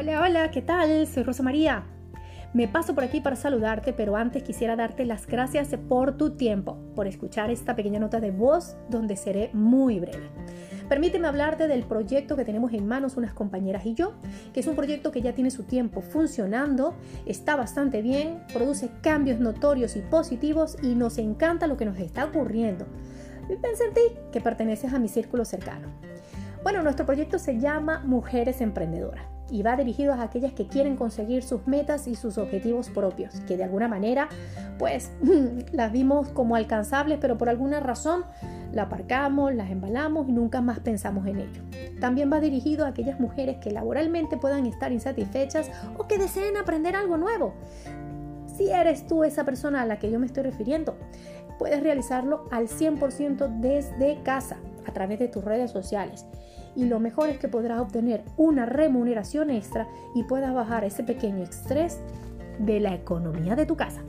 Hola, hola, ¿qué tal? Soy Rosa María. Me paso por aquí para saludarte, pero antes quisiera darte las gracias por tu tiempo, por escuchar esta pequeña nota de voz donde seré muy breve. Permíteme hablarte del proyecto que tenemos en manos unas compañeras y yo, que es un proyecto que ya tiene su tiempo funcionando, está bastante bien, produce cambios notorios y positivos y nos encanta lo que nos está ocurriendo. Y pensé en ti, que perteneces a mi círculo cercano. Bueno, nuestro proyecto se llama Mujeres Emprendedoras y va dirigido a aquellas que quieren conseguir sus metas y sus objetivos propios, que de alguna manera pues las vimos como alcanzables, pero por alguna razón la aparcamos, las embalamos y nunca más pensamos en ello. También va dirigido a aquellas mujeres que laboralmente puedan estar insatisfechas o que deseen aprender algo nuevo. Si eres tú esa persona a la que yo me estoy refiriendo, puedes realizarlo al 100% desde casa a través de tus redes sociales. Y lo mejor es que podrás obtener una remuneración extra y puedas bajar ese pequeño estrés de la economía de tu casa.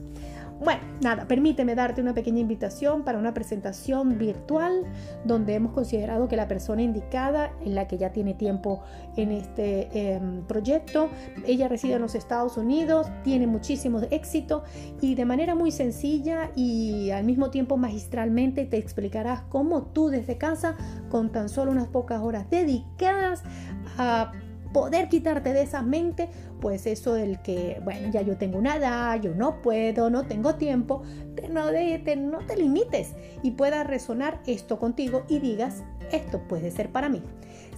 Bueno, nada, permíteme darte una pequeña invitación para una presentación virtual donde hemos considerado que la persona indicada, en la que ya tiene tiempo en este em, proyecto, ella reside en los Estados Unidos, tiene muchísimo éxito y de manera muy sencilla y al mismo tiempo magistralmente te explicarás cómo tú desde casa, con tan solo unas pocas horas dedicadas a poder quitarte de esa mente, pues eso del que, bueno, ya yo tengo una edad, yo no puedo, no tengo tiempo, no, te, no te limites y pueda resonar esto contigo y digas, esto puede ser para mí.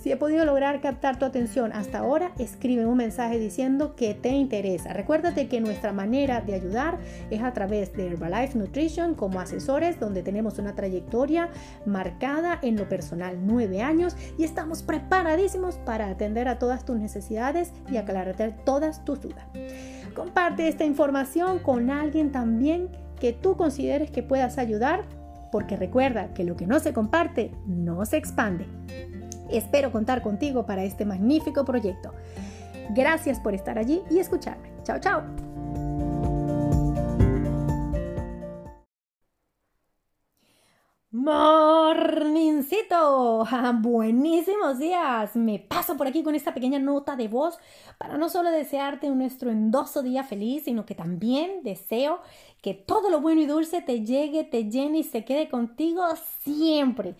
Si he podido lograr captar tu atención hasta ahora, escribe un mensaje diciendo que te interesa. Recuérdate que nuestra manera de ayudar es a través de Herbalife Nutrition como asesores, donde tenemos una trayectoria marcada en lo personal, nueve años, y estamos preparadísimos para atender a todas tus necesidades y aclararte todas tus dudas. Comparte esta información con alguien también que tú consideres que puedas ayudar, porque recuerda que lo que no se comparte no se expande. Espero contar contigo para este magnífico proyecto. Gracias por estar allí y escucharme. Chao, chao. Morningsito, buenísimos días. Me paso por aquí con esta pequeña nota de voz para no solo desearte un estruendoso día feliz, sino que también deseo que todo lo bueno y dulce te llegue, te llene y se quede contigo siempre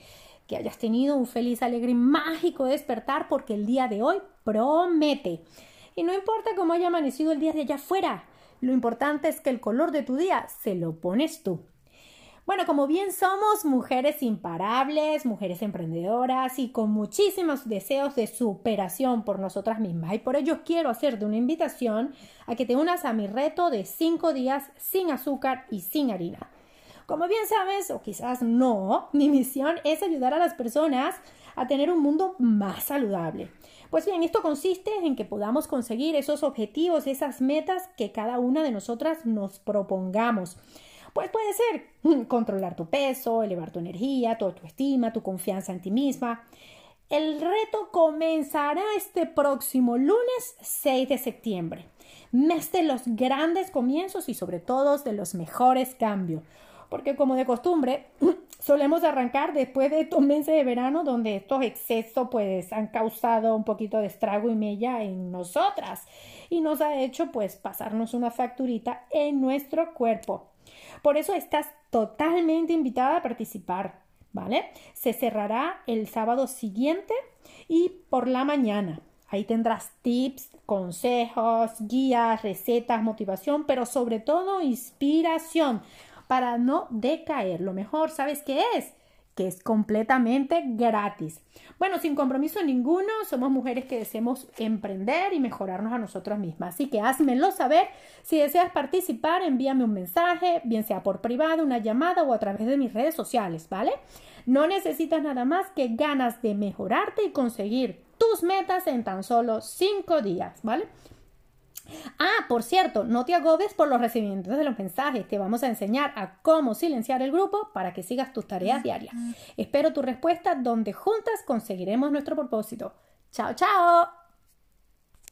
que hayas tenido un feliz, alegre y mágico despertar porque el día de hoy promete. Y no importa cómo haya amanecido el día de allá afuera, lo importante es que el color de tu día se lo pones tú. Bueno, como bien somos mujeres imparables, mujeres emprendedoras y con muchísimos deseos de superación por nosotras mismas. Y por ello quiero hacerte una invitación a que te unas a mi reto de 5 días sin azúcar y sin harina. Como bien sabes, o quizás no, mi misión es ayudar a las personas a tener un mundo más saludable. Pues bien, esto consiste en que podamos conseguir esos objetivos, esas metas que cada una de nosotras nos propongamos. Pues puede ser controlar tu peso, elevar tu energía, tu autoestima, tu confianza en ti misma. El reto comenzará este próximo lunes 6 de septiembre, mes de los grandes comienzos y sobre todo de los mejores cambios porque como de costumbre solemos arrancar después de estos meses de verano donde estos excesos pues han causado un poquito de estrago y mella en nosotras y nos ha hecho pues pasarnos una facturita en nuestro cuerpo. Por eso estás totalmente invitada a participar, ¿vale? Se cerrará el sábado siguiente y por la mañana. Ahí tendrás tips, consejos, guías, recetas, motivación, pero sobre todo inspiración para no decaer. Lo mejor, ¿sabes qué es? que es completamente gratis. Bueno, sin compromiso ninguno, somos mujeres que deseamos emprender y mejorarnos a nosotras mismas. Así que házmelo saber. Si deseas participar, envíame un mensaje, bien sea por privado, una llamada o a través de mis redes sociales, ¿vale? No necesitas nada más que ganas de mejorarte y conseguir tus metas en tan solo cinco días, ¿vale? Ah, por cierto, no te agobies por los recibimientos de los mensajes. Te vamos a enseñar a cómo silenciar el grupo para que sigas tus tareas diarias. Espero tu respuesta donde juntas conseguiremos nuestro propósito. Chao, chao.